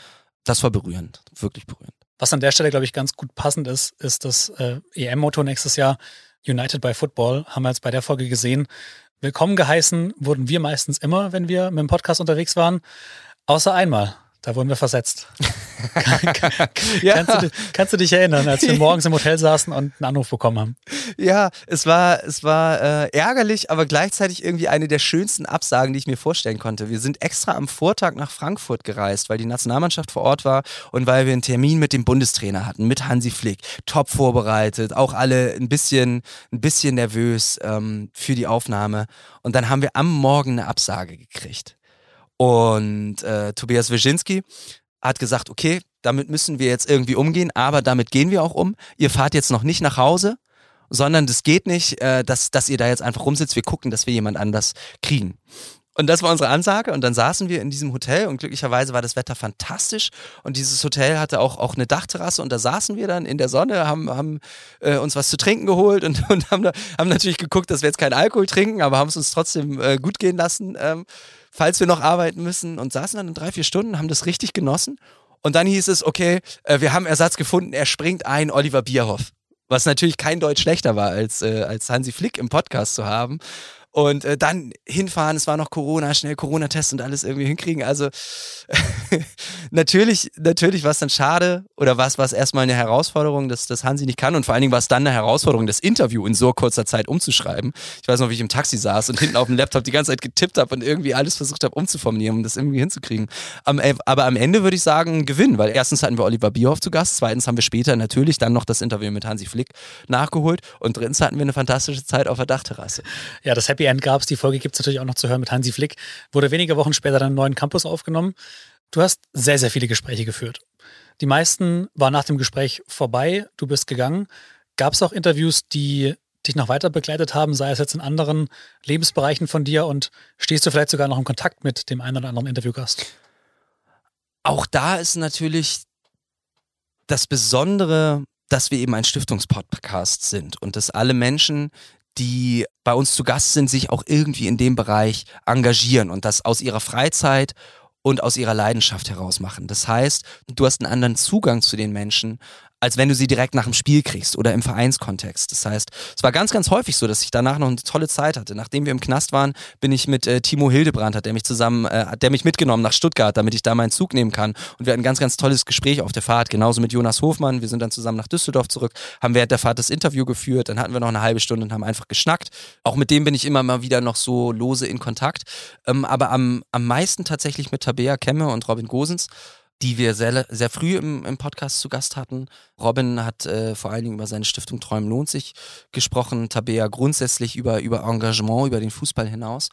das war berührend, wirklich berührend. Was an der Stelle, glaube ich, ganz gut passend ist, ist das äh, EM-Motto nächstes Jahr United by Football, haben wir jetzt bei der Folge gesehen. Willkommen geheißen wurden wir meistens immer, wenn wir mit dem Podcast unterwegs waren, außer einmal. Da wurden wir versetzt. ja. kannst, du, kannst, du, dich erinnern, als wir morgens im Hotel saßen und einen Anruf bekommen haben? Ja, es war, es war äh, ärgerlich, aber gleichzeitig irgendwie eine der schönsten Absagen, die ich mir vorstellen konnte. Wir sind extra am Vortag nach Frankfurt gereist, weil die Nationalmannschaft vor Ort war und weil wir einen Termin mit dem Bundestrainer hatten, mit Hansi Flick. Top vorbereitet, auch alle ein bisschen, ein bisschen nervös ähm, für die Aufnahme. Und dann haben wir am Morgen eine Absage gekriegt. Und äh, Tobias Wyszynski hat gesagt, okay, damit müssen wir jetzt irgendwie umgehen, aber damit gehen wir auch um. Ihr fahrt jetzt noch nicht nach Hause, sondern das geht nicht, äh, dass, dass ihr da jetzt einfach rumsitzt. Wir gucken, dass wir jemand anders kriegen. Und das war unsere Ansage. Und dann saßen wir in diesem Hotel und glücklicherweise war das Wetter fantastisch. Und dieses Hotel hatte auch, auch eine Dachterrasse und da saßen wir dann in der Sonne, haben, haben äh, uns was zu trinken geholt und, und haben, da, haben natürlich geguckt, dass wir jetzt keinen Alkohol trinken, aber haben es uns trotzdem äh, gut gehen lassen. Ähm, falls wir noch arbeiten müssen und saßen dann in drei, vier Stunden, haben das richtig genossen. Und dann hieß es, okay, äh, wir haben Ersatz gefunden, er springt ein, Oliver Bierhoff. Was natürlich kein Deutsch schlechter war, als, äh, als Hansi Flick im Podcast zu haben. Und äh, dann hinfahren, es war noch Corona, schnell Corona-Test und alles irgendwie hinkriegen. Also natürlich, natürlich war es dann schade oder war es erstmal eine Herausforderung, dass, dass Hansi nicht kann. Und vor allen Dingen war es dann eine Herausforderung, das Interview in so kurzer Zeit umzuschreiben. Ich weiß noch, wie ich im Taxi saß und hinten auf dem Laptop die ganze Zeit getippt habe und irgendwie alles versucht habe umzuformulieren, um das irgendwie hinzukriegen. Am, äh, aber am Ende würde ich sagen, Gewinn, weil erstens hatten wir Oliver Bierhoff zu Gast, zweitens haben wir später natürlich dann noch das Interview mit Hansi Flick nachgeholt und drittens hatten wir eine fantastische Zeit auf der Dachterrasse. Ja, das Happy End gab es. Die Folge gibt es natürlich auch noch zu hören mit Hansi Flick. Wurde wenige Wochen später dann im neuen Campus aufgenommen. Du hast sehr, sehr viele Gespräche geführt. Die meisten waren nach dem Gespräch vorbei. Du bist gegangen. Gab es auch Interviews, die dich noch weiter begleitet haben, sei es jetzt in anderen Lebensbereichen von dir und stehst du vielleicht sogar noch in Kontakt mit dem einen oder anderen Interviewgast? Auch da ist natürlich das Besondere, dass wir eben ein Stiftungspodcast sind und dass alle Menschen, die bei uns zu Gast sind, sich auch irgendwie in dem Bereich engagieren und das aus ihrer Freizeit und aus ihrer Leidenschaft heraus machen. Das heißt, du hast einen anderen Zugang zu den Menschen, als wenn du sie direkt nach dem Spiel kriegst oder im Vereinskontext. Das heißt, es war ganz, ganz häufig so, dass ich danach noch eine tolle Zeit hatte. Nachdem wir im Knast waren, bin ich mit äh, Timo Hildebrand, hat der mich zusammen, äh, der mich mitgenommen nach Stuttgart, damit ich da meinen Zug nehmen kann. Und wir hatten ein ganz, ganz tolles Gespräch auf der Fahrt, genauso mit Jonas Hofmann. Wir sind dann zusammen nach Düsseldorf zurück, haben während der Fahrt das Interview geführt, dann hatten wir noch eine halbe Stunde und haben einfach geschnackt. Auch mit dem bin ich immer mal wieder noch so lose in Kontakt. Ähm, aber am, am meisten tatsächlich mit Tabea Kemme und Robin Gosens die wir sehr, sehr früh im, im Podcast zu Gast hatten. Robin hat äh, vor allen Dingen über seine Stiftung Träumen lohnt sich gesprochen, Tabea grundsätzlich über, über Engagement, über den Fußball hinaus.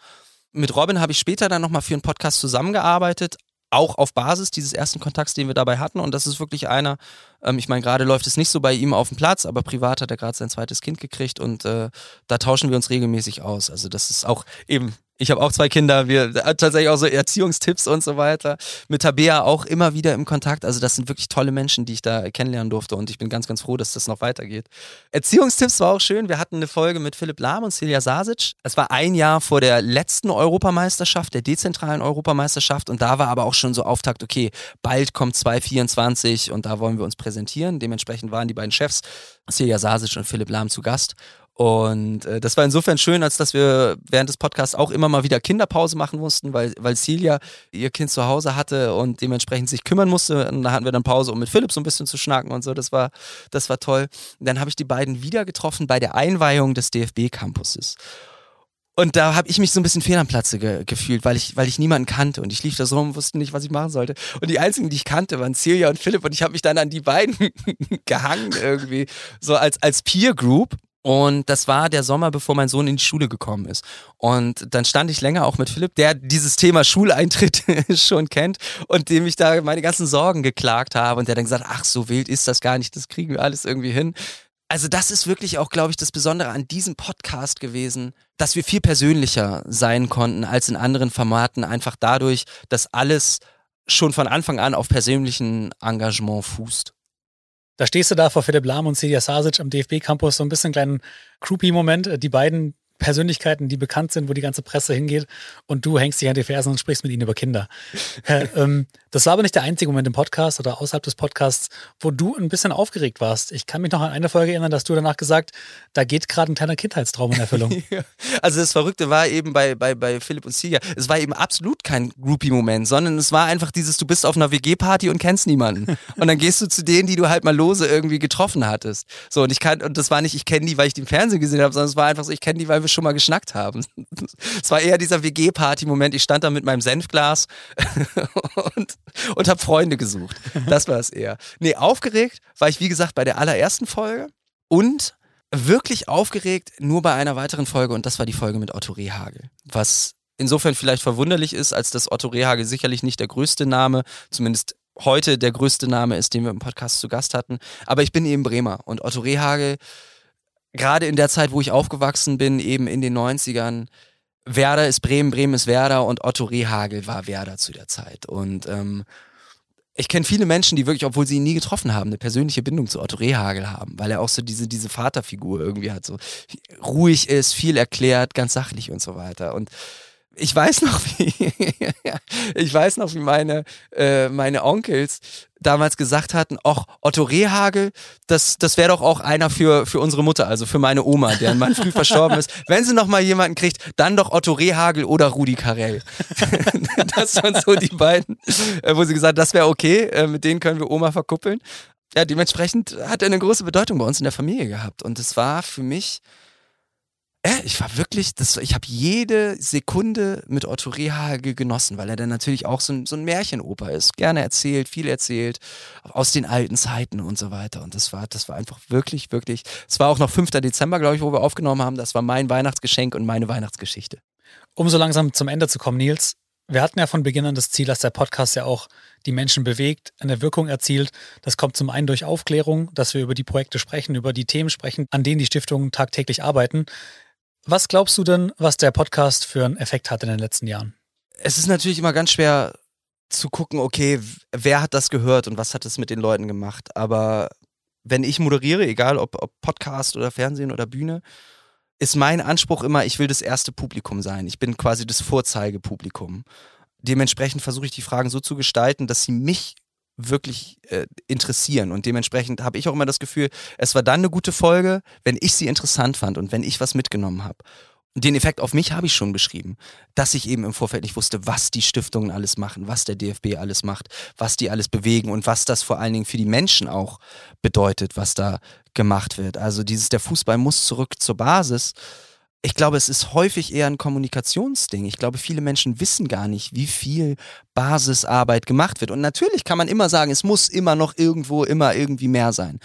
Mit Robin habe ich später dann nochmal für einen Podcast zusammengearbeitet, auch auf Basis dieses ersten Kontakts, den wir dabei hatten. Und das ist wirklich einer, ähm, ich meine, gerade läuft es nicht so bei ihm auf dem Platz, aber privat hat er gerade sein zweites Kind gekriegt und äh, da tauschen wir uns regelmäßig aus. Also das ist auch eben ich habe auch zwei Kinder, wir äh, tatsächlich auch so Erziehungstipps und so weiter. Mit Tabea auch immer wieder im Kontakt. Also das sind wirklich tolle Menschen, die ich da kennenlernen durfte und ich bin ganz, ganz froh, dass das noch weitergeht. Erziehungstipps war auch schön. Wir hatten eine Folge mit Philipp Lahm und Celia Sasic. Es war ein Jahr vor der letzten Europameisterschaft, der dezentralen Europameisterschaft und da war aber auch schon so Auftakt, okay, bald kommt 2024 und da wollen wir uns präsentieren. Dementsprechend waren die beiden Chefs, Celia Sasic und Philipp Lahm, zu Gast und äh, das war insofern schön, als dass wir während des Podcasts auch immer mal wieder Kinderpause machen mussten, weil, weil Celia ihr Kind zu Hause hatte und dementsprechend sich kümmern musste. Und da hatten wir dann Pause, um mit Philipp so ein bisschen zu schnacken und so. Das war, das war toll. Und dann habe ich die beiden wieder getroffen bei der Einweihung des DFB-Campuses. Und da habe ich mich so ein bisschen fehl am Platze ge gefühlt, weil ich, weil ich niemanden kannte und ich lief da so rum und wusste nicht, was ich machen sollte. Und die einzigen, die ich kannte, waren Celia und Philipp und ich habe mich dann an die beiden gehangen irgendwie, so als, als Peer Group Und das war der Sommer, bevor mein Sohn in die Schule gekommen ist. Und dann stand ich länger auch mit Philipp, der dieses Thema Schuleintritt schon kennt und dem ich da meine ganzen Sorgen geklagt habe und der dann gesagt, ach, so wild ist das gar nicht, das kriegen wir alles irgendwie hin. Also das ist wirklich auch, glaube ich, das Besondere an diesem Podcast gewesen, dass wir viel persönlicher sein konnten als in anderen Formaten, einfach dadurch, dass alles schon von Anfang an auf persönlichen Engagement fußt. Da stehst du da vor Philipp Lahm und Celia Sasic am DFB-Campus, so ein bisschen kleinen Groupie-Moment. Die beiden Persönlichkeiten, die bekannt sind, wo die ganze Presse hingeht und du hängst dich an die Fersen und sprichst mit ihnen über Kinder. äh, ähm, das war aber nicht der einzige Moment im Podcast oder außerhalb des Podcasts, wo du ein bisschen aufgeregt warst. Ich kann mich noch an eine Folge erinnern, dass du danach gesagt, da geht gerade ein kleiner Kindheitstraum in Erfüllung. also das Verrückte war eben bei, bei, bei Philipp und Silja, es war eben absolut kein Groupie-Moment, sondern es war einfach dieses, du bist auf einer WG-Party und kennst niemanden. Und dann gehst du zu denen, die du halt mal lose irgendwie getroffen hattest. So, und ich kann, und das war nicht, ich kenne die, weil ich die im Fernsehen gesehen habe, sondern es war einfach so, ich kenne die, weil wir schon mal geschnackt haben. Es war eher dieser WG-Party-Moment. Ich stand da mit meinem Senfglas und, und habe Freunde gesucht. Das war es eher. Nee, aufgeregt war ich, wie gesagt, bei der allerersten Folge und wirklich aufgeregt nur bei einer weiteren Folge und das war die Folge mit Otto Rehagel. Was insofern vielleicht verwunderlich ist, als dass Otto Rehagel sicherlich nicht der größte Name, zumindest heute der größte Name ist, den wir im Podcast zu Gast hatten. Aber ich bin eben Bremer und Otto Rehagel gerade in der Zeit, wo ich aufgewachsen bin, eben in den 90ern, Werder ist Bremen, Bremen ist Werder und Otto Rehagel war Werder zu der Zeit. Und ähm, ich kenne viele Menschen, die wirklich, obwohl sie ihn nie getroffen haben, eine persönliche Bindung zu Otto Rehagel haben, weil er auch so diese, diese Vaterfigur irgendwie hat, so ruhig ist, viel erklärt, ganz sachlich und so weiter. Und ich weiß noch, wie ich weiß noch, wie meine äh, meine Onkels damals gesagt hatten, ach Otto Rehagel, das das wäre doch auch einer für für unsere Mutter, also für meine Oma, deren Mann früh verstorben ist. Wenn sie noch mal jemanden kriegt, dann doch Otto Rehagel oder Rudi Carell. das waren so die beiden, äh, wo sie gesagt, das wäre okay, äh, mit denen können wir Oma verkuppeln. Ja, dementsprechend hat er eine große Bedeutung bei uns in der Familie gehabt und es war für mich äh, ich war wirklich, das, ich habe jede Sekunde mit Otto Rehagel genossen, weil er dann natürlich auch so ein, so ein Märchenoper ist. Gerne erzählt, viel erzählt, aus den alten Zeiten und so weiter. Und das war, das war einfach wirklich, wirklich. Es war auch noch 5. Dezember, glaube ich, wo wir aufgenommen haben. Das war mein Weihnachtsgeschenk und meine Weihnachtsgeschichte. Um so langsam zum Ende zu kommen, Nils, wir hatten ja von Beginn an das Ziel, dass der Podcast ja auch die Menschen bewegt, eine Wirkung erzielt. Das kommt zum einen durch Aufklärung, dass wir über die Projekte sprechen, über die Themen sprechen, an denen die Stiftungen tagtäglich arbeiten. Was glaubst du denn, was der Podcast für einen Effekt hat in den letzten Jahren? Es ist natürlich immer ganz schwer zu gucken, okay, wer hat das gehört und was hat es mit den Leuten gemacht. Aber wenn ich moderiere, egal ob, ob Podcast oder Fernsehen oder Bühne, ist mein Anspruch immer, ich will das erste Publikum sein. Ich bin quasi das Vorzeigepublikum. Dementsprechend versuche ich die Fragen so zu gestalten, dass sie mich wirklich äh, interessieren. Und dementsprechend habe ich auch immer das Gefühl, es war dann eine gute Folge, wenn ich sie interessant fand und wenn ich was mitgenommen habe. Den Effekt auf mich habe ich schon beschrieben, dass ich eben im Vorfeld nicht wusste, was die Stiftungen alles machen, was der DFB alles macht, was die alles bewegen und was das vor allen Dingen für die Menschen auch bedeutet, was da gemacht wird. Also dieses, der Fußball muss zurück zur Basis ich glaube, es ist häufig eher ein Kommunikationsding. Ich glaube, viele Menschen wissen gar nicht, wie viel Basisarbeit gemacht wird. Und natürlich kann man immer sagen, es muss immer noch irgendwo immer irgendwie mehr sein.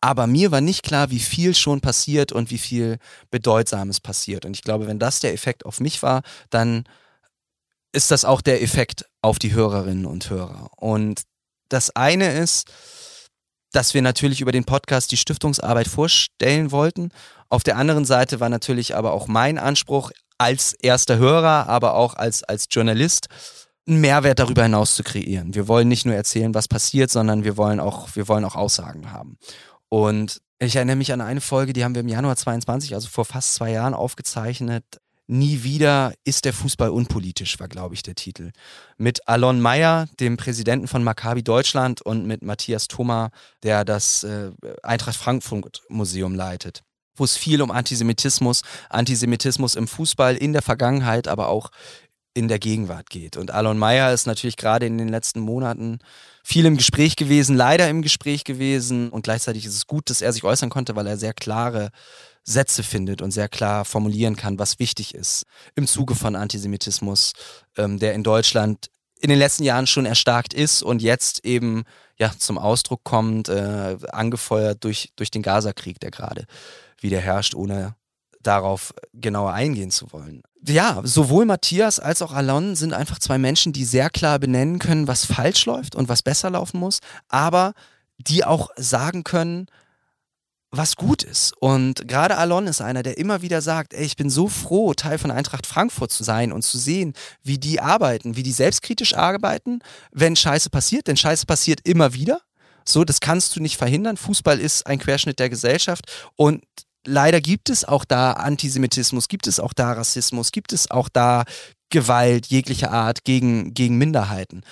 Aber mir war nicht klar, wie viel schon passiert und wie viel Bedeutsames passiert. Und ich glaube, wenn das der Effekt auf mich war, dann ist das auch der Effekt auf die Hörerinnen und Hörer. Und das eine ist, dass wir natürlich über den Podcast die Stiftungsarbeit vorstellen wollten auf der anderen Seite war natürlich aber auch mein Anspruch als erster Hörer, aber auch als, als Journalist, einen Mehrwert darüber hinaus zu kreieren. Wir wollen nicht nur erzählen, was passiert, sondern wir wollen auch, wir wollen auch Aussagen haben. Und ich erinnere mich an eine Folge, die haben wir im Januar 22, also vor fast zwei Jahren aufgezeichnet. Nie wieder ist der Fußball unpolitisch, war, glaube ich, der Titel. Mit Alon Meyer, dem Präsidenten von Maccabi Deutschland, und mit Matthias Thoma, der das äh, Eintracht Frankfurt Museum leitet wo es viel um Antisemitismus, Antisemitismus im Fußball in der Vergangenheit, aber auch in der Gegenwart geht. Und Alon Meyer ist natürlich gerade in den letzten Monaten viel im Gespräch gewesen, leider im Gespräch gewesen. Und gleichzeitig ist es gut, dass er sich äußern konnte, weil er sehr klare Sätze findet und sehr klar formulieren kann, was wichtig ist im Zuge von Antisemitismus, ähm, der in Deutschland in den letzten Jahren schon erstarkt ist und jetzt eben ja zum Ausdruck kommt, äh, angefeuert durch, durch den Gazakrieg, der gerade wieder herrscht, ohne darauf genauer eingehen zu wollen. Ja, sowohl Matthias als auch Alon sind einfach zwei Menschen, die sehr klar benennen können, was falsch läuft und was besser laufen muss, aber die auch sagen können, was gut ist. Und gerade Alon ist einer, der immer wieder sagt, ey, ich bin so froh, Teil von Eintracht Frankfurt zu sein und zu sehen, wie die arbeiten, wie die selbstkritisch arbeiten, wenn Scheiße passiert, denn Scheiße passiert immer wieder. So, das kannst du nicht verhindern. Fußball ist ein Querschnitt der Gesellschaft und leider gibt es auch da Antisemitismus, gibt es auch da Rassismus, gibt es auch da Gewalt jeglicher Art gegen, gegen Minderheiten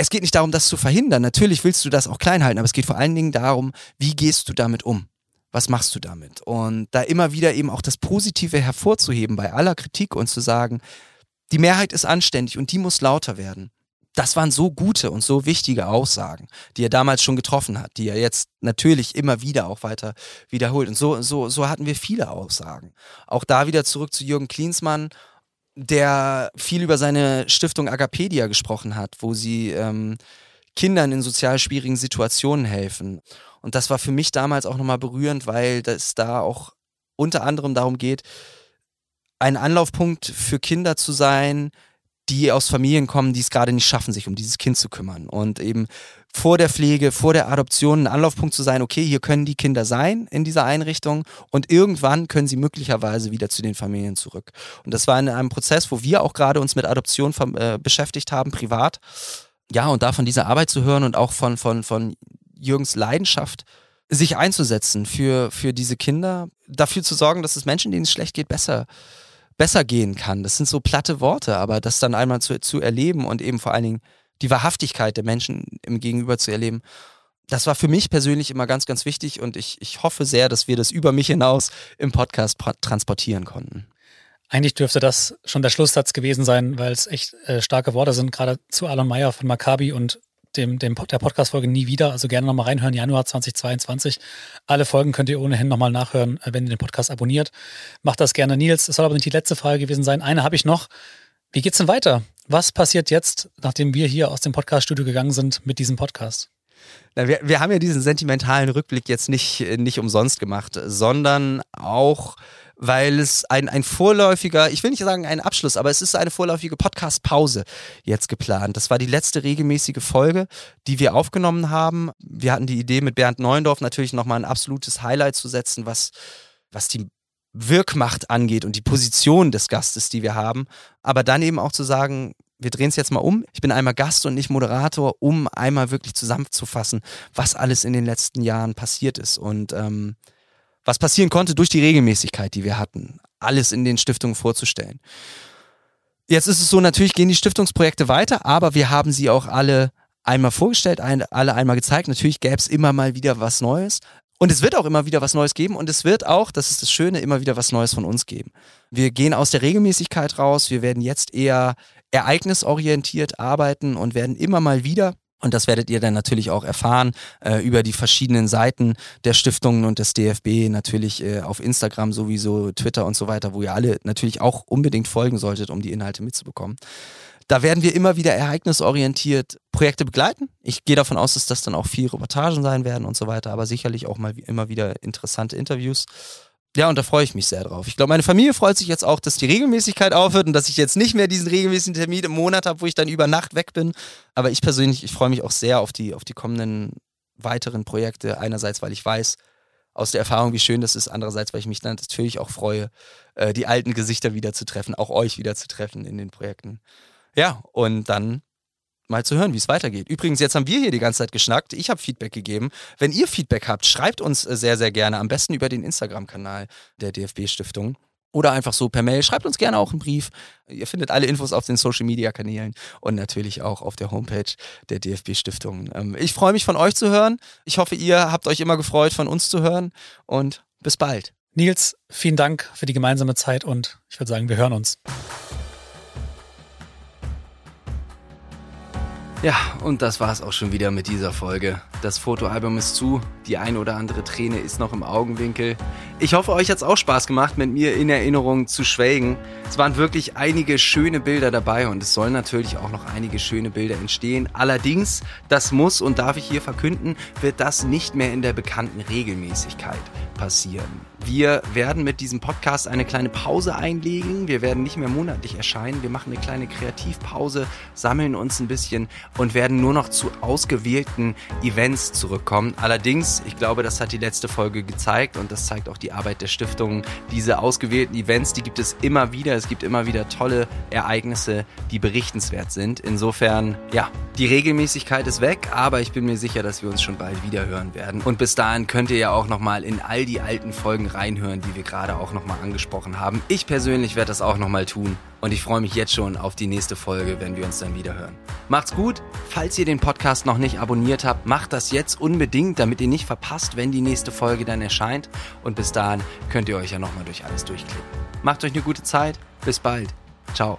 es geht nicht darum, das zu verhindern. Natürlich willst du das auch klein halten, aber es geht vor allen Dingen darum, wie gehst du damit um? Was machst du damit? Und da immer wieder eben auch das Positive hervorzuheben bei aller Kritik und zu sagen, die Mehrheit ist anständig und die muss lauter werden. Das waren so gute und so wichtige Aussagen, die er damals schon getroffen hat, die er jetzt natürlich immer wieder auch weiter wiederholt. Und so, so, so hatten wir viele Aussagen. Auch da wieder zurück zu Jürgen Klinsmann der viel über seine Stiftung Agapedia gesprochen hat, wo sie ähm, Kindern in sozial schwierigen Situationen helfen. Und das war für mich damals auch nochmal berührend, weil es da auch unter anderem darum geht, ein Anlaufpunkt für Kinder zu sein, die aus Familien kommen, die es gerade nicht schaffen, sich um dieses Kind zu kümmern. Und eben vor der Pflege, vor der Adoption ein Anlaufpunkt zu sein, okay, hier können die Kinder sein in dieser Einrichtung und irgendwann können sie möglicherweise wieder zu den Familien zurück. Und das war in einem Prozess, wo wir auch gerade uns mit Adoption äh, beschäftigt haben, privat. Ja, und da von dieser Arbeit zu hören und auch von, von, von Jürgens Leidenschaft, sich einzusetzen für, für diese Kinder, dafür zu sorgen, dass es Menschen, denen es schlecht geht, besser besser gehen kann. Das sind so platte Worte, aber das dann einmal zu, zu erleben und eben vor allen Dingen die Wahrhaftigkeit der Menschen im Gegenüber zu erleben, das war für mich persönlich immer ganz, ganz wichtig und ich, ich hoffe sehr, dass wir das über mich hinaus im Podcast transportieren konnten. Eigentlich dürfte das schon der Schlusssatz gewesen sein, weil es echt äh, starke Worte sind, gerade zu Alon Meyer von Maccabi und dem, dem, der Podcast-Folge nie wieder. Also gerne nochmal reinhören, Januar 2022. Alle Folgen könnt ihr ohnehin nochmal nachhören, äh, wenn ihr den Podcast abonniert. Macht das gerne, Nils. Es soll aber nicht die letzte Frage gewesen sein. Eine habe ich noch. Wie geht's denn weiter? Was passiert jetzt, nachdem wir hier aus dem Podcast-Studio gegangen sind mit diesem Podcast? Wir, wir haben ja diesen sentimentalen Rückblick jetzt nicht, nicht umsonst gemacht, sondern auch weil es ein, ein vorläufiger, ich will nicht sagen ein Abschluss, aber es ist eine vorläufige Podcast-Pause jetzt geplant. Das war die letzte regelmäßige Folge, die wir aufgenommen haben. Wir hatten die Idee mit Bernd Neuendorf natürlich nochmal ein absolutes Highlight zu setzen, was, was die Wirkmacht angeht und die Position des Gastes, die wir haben. Aber dann eben auch zu sagen, wir drehen es jetzt mal um. Ich bin einmal Gast und nicht Moderator, um einmal wirklich zusammenzufassen, was alles in den letzten Jahren passiert ist. Und ähm, was passieren konnte durch die Regelmäßigkeit, die wir hatten, alles in den Stiftungen vorzustellen. Jetzt ist es so, natürlich gehen die Stiftungsprojekte weiter, aber wir haben sie auch alle einmal vorgestellt, alle einmal gezeigt. Natürlich gäbe es immer mal wieder was Neues. Und es wird auch immer wieder was Neues geben und es wird auch, das ist das Schöne, immer wieder was Neues von uns geben. Wir gehen aus der Regelmäßigkeit raus, wir werden jetzt eher ereignisorientiert arbeiten und werden immer mal wieder und das werdet ihr dann natürlich auch erfahren äh, über die verschiedenen Seiten der Stiftungen und des DFB, natürlich äh, auf Instagram sowieso, Twitter und so weiter, wo ihr alle natürlich auch unbedingt folgen solltet, um die Inhalte mitzubekommen. Da werden wir immer wieder ereignisorientiert Projekte begleiten. Ich gehe davon aus, dass das dann auch viel Reportagen sein werden und so weiter, aber sicherlich auch mal immer wieder interessante Interviews. Ja, und da freue ich mich sehr drauf. Ich glaube, meine Familie freut sich jetzt auch, dass die Regelmäßigkeit aufhört und dass ich jetzt nicht mehr diesen regelmäßigen Termin im Monat habe, wo ich dann über Nacht weg bin. Aber ich persönlich, ich freue mich auch sehr auf die, auf die kommenden weiteren Projekte. Einerseits, weil ich weiß aus der Erfahrung, wie schön das ist. Andererseits, weil ich mich dann natürlich auch freue, äh, die alten Gesichter wieder zu treffen, auch euch wieder zu treffen in den Projekten. Ja, und dann mal zu hören, wie es weitergeht. Übrigens, jetzt haben wir hier die ganze Zeit geschnackt. Ich habe Feedback gegeben. Wenn ihr Feedback habt, schreibt uns äh, sehr, sehr gerne. Am besten über den Instagram-Kanal der DFB-Stiftung. Oder einfach so per Mail. Schreibt uns gerne auch einen Brief. Ihr findet alle Infos auf den Social Media Kanälen und natürlich auch auf der Homepage der DFB Stiftung. Ähm, ich freue mich von euch zu hören. Ich hoffe, ihr habt euch immer gefreut, von uns zu hören. Und bis bald. Nils, vielen Dank für die gemeinsame Zeit und ich würde sagen, wir hören uns. Ja, und das war's auch schon wieder mit dieser Folge. das Fotoalbum ist zu, die ein oder andere Träne ist noch im Augenwinkel. Ich hoffe, euch hat es auch Spaß gemacht, mit mir in Erinnerung zu schwelgen. Es waren wirklich einige schöne Bilder dabei und es sollen natürlich auch noch einige schöne Bilder entstehen. Allerdings, das muss und darf ich hier verkünden, wird das nicht mehr in der bekannten Regelmäßigkeit passieren. Wir werden mit diesem Podcast eine kleine Pause einlegen. Wir werden nicht mehr monatlich erscheinen. Wir machen eine kleine Kreativpause, sammeln uns ein bisschen und werden nur noch zu ausgewählten Events zurückkommen. Allerdings, ich glaube, das hat die letzte Folge gezeigt und das zeigt auch die Arbeit der Stiftung. Diese ausgewählten Events, die gibt es immer wieder. Es gibt immer wieder tolle Ereignisse, die berichtenswert sind. Insofern, ja, die Regelmäßigkeit ist weg, aber ich bin mir sicher, dass wir uns schon bald wieder hören werden. Und bis dahin könnt ihr ja auch nochmal in all die alten Folgen reinhören, die wir gerade auch nochmal angesprochen haben. Ich persönlich werde das auch nochmal tun und ich freue mich jetzt schon auf die nächste Folge, wenn wir uns dann wieder hören. Macht's gut. Falls ihr den Podcast noch nicht abonniert habt, macht das jetzt unbedingt, damit ihr nicht verpasst, wenn die nächste Folge dann erscheint. Und bis dahin könnt ihr euch ja nochmal durch alles durchklicken. Macht euch eine gute Zeit. Bis bald. Ciao.